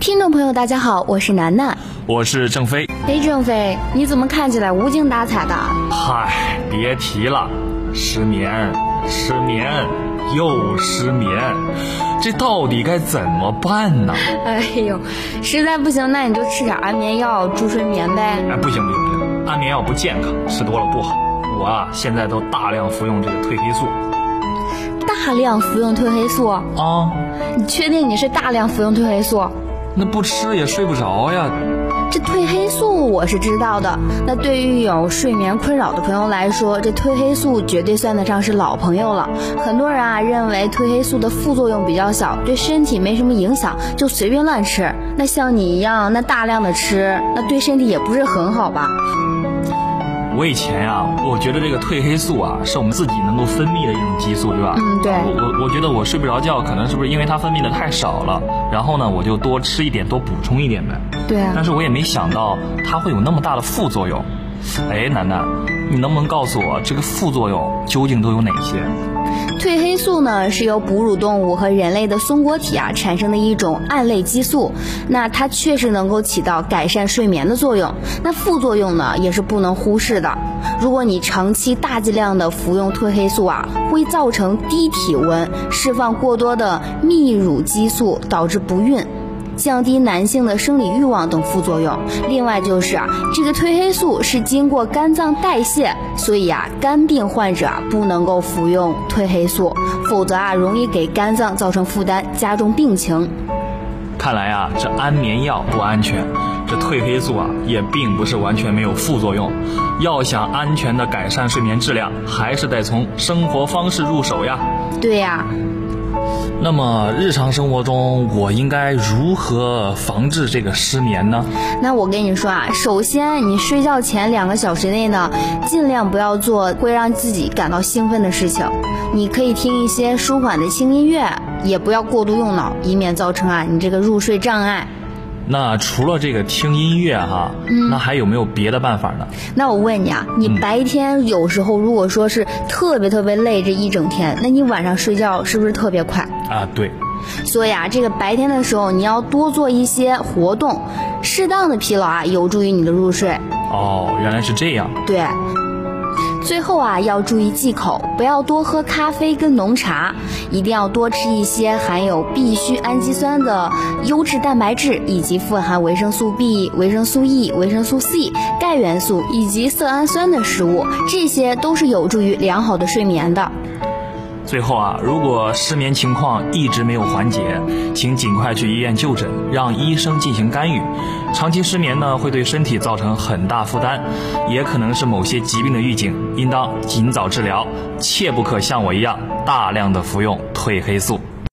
听众朋友，大家好，我是楠楠。我是郑飞。哎，郑飞，你怎么看起来无精打采的？嗨，别提了，失眠，失眠，又失眠，这到底该怎么办呢？哎呦，实在不行，那你就吃点安眠药助睡眠呗。哎，不行不行不行，安眠药不健康，吃多了不好。我啊，现在都大量服用这个褪黑素。大量服用褪黑素？啊，你确定你是大量服用褪黑素？那不吃也睡不着呀。这褪黑素我是知道的，那对于有睡眠困扰的朋友来说，这褪黑素绝对算得上是老朋友了。很多人啊认为褪黑素的副作用比较小，对身体没什么影响，就随便乱吃。那像你一样，那大量的吃，那对身体也不是很好吧？我以前呀、我觉得这个褪黑素啊，是我们自己能够分泌的一种激素，对吧？嗯对我我我觉得我睡不着觉，可能是不是因为它分泌的太少了？然后呢，我就多吃一点，多补充一点呗。对啊但是我也没想到它会有那么大的副作用。哎，楠楠，你能不能告诉我这个副作用究竟都有哪些？褪黑素呢是由哺乳动物和人类的松果体啊产生的一种胺类激素，那它确实能够起到改善睡眠的作用。那副作用呢也是不能忽视的。如果你长期大剂量的服用褪黑素啊，会造成低体温、释放过多的泌乳激素，导致不孕。降低男性的生理欲望等副作用。另外就是啊，这个褪黑素是经过肝脏代谢，所以啊，肝病患者啊不能够服用褪黑素，否则啊容易给肝脏造成负担，加重病情。看来啊，这安眠药不安全，这褪黑素啊也并不是完全没有副作用。要想安全的改善睡眠质量，还是得从生活方式入手呀。对呀、那么日常生活中，我应该如何防治这个失眠呢？那我跟你说啊，首先你睡觉前两个小时内呢，尽量不要做会让自己感到兴奋的事情。你可以听一些舒缓的轻音乐，也不要过度用脑，以免造成啊你这个入睡障碍。那除了这个听音乐哈，那还有没有别的办法呢？那我问你啊，你白天有时候如果说是特别特别累这一整天，那你晚上睡觉是不是特别快？啊，对，所以啊，这个白天的时候你要多做一些活动，适当的疲劳啊有助于你的入睡。哦，原来是这样。对。最后啊，要注意忌口，不要多喝咖啡跟浓茶，一定要多吃一些含有必需氨基酸的优质蛋白质，以及富含维生素 B、维生素 E、维生素 C、钙元素以及色氨酸的食物，这些都是有助于良好的睡眠的。最后啊，如果失眠情况一直没有缓解，请尽快去医院就诊，让医生进行干预。长期失眠呢，会对身体造成很大负担，也可能是某些疾病的预警，应当尽早治疗，切不可像我一样大量的服用褪黑素。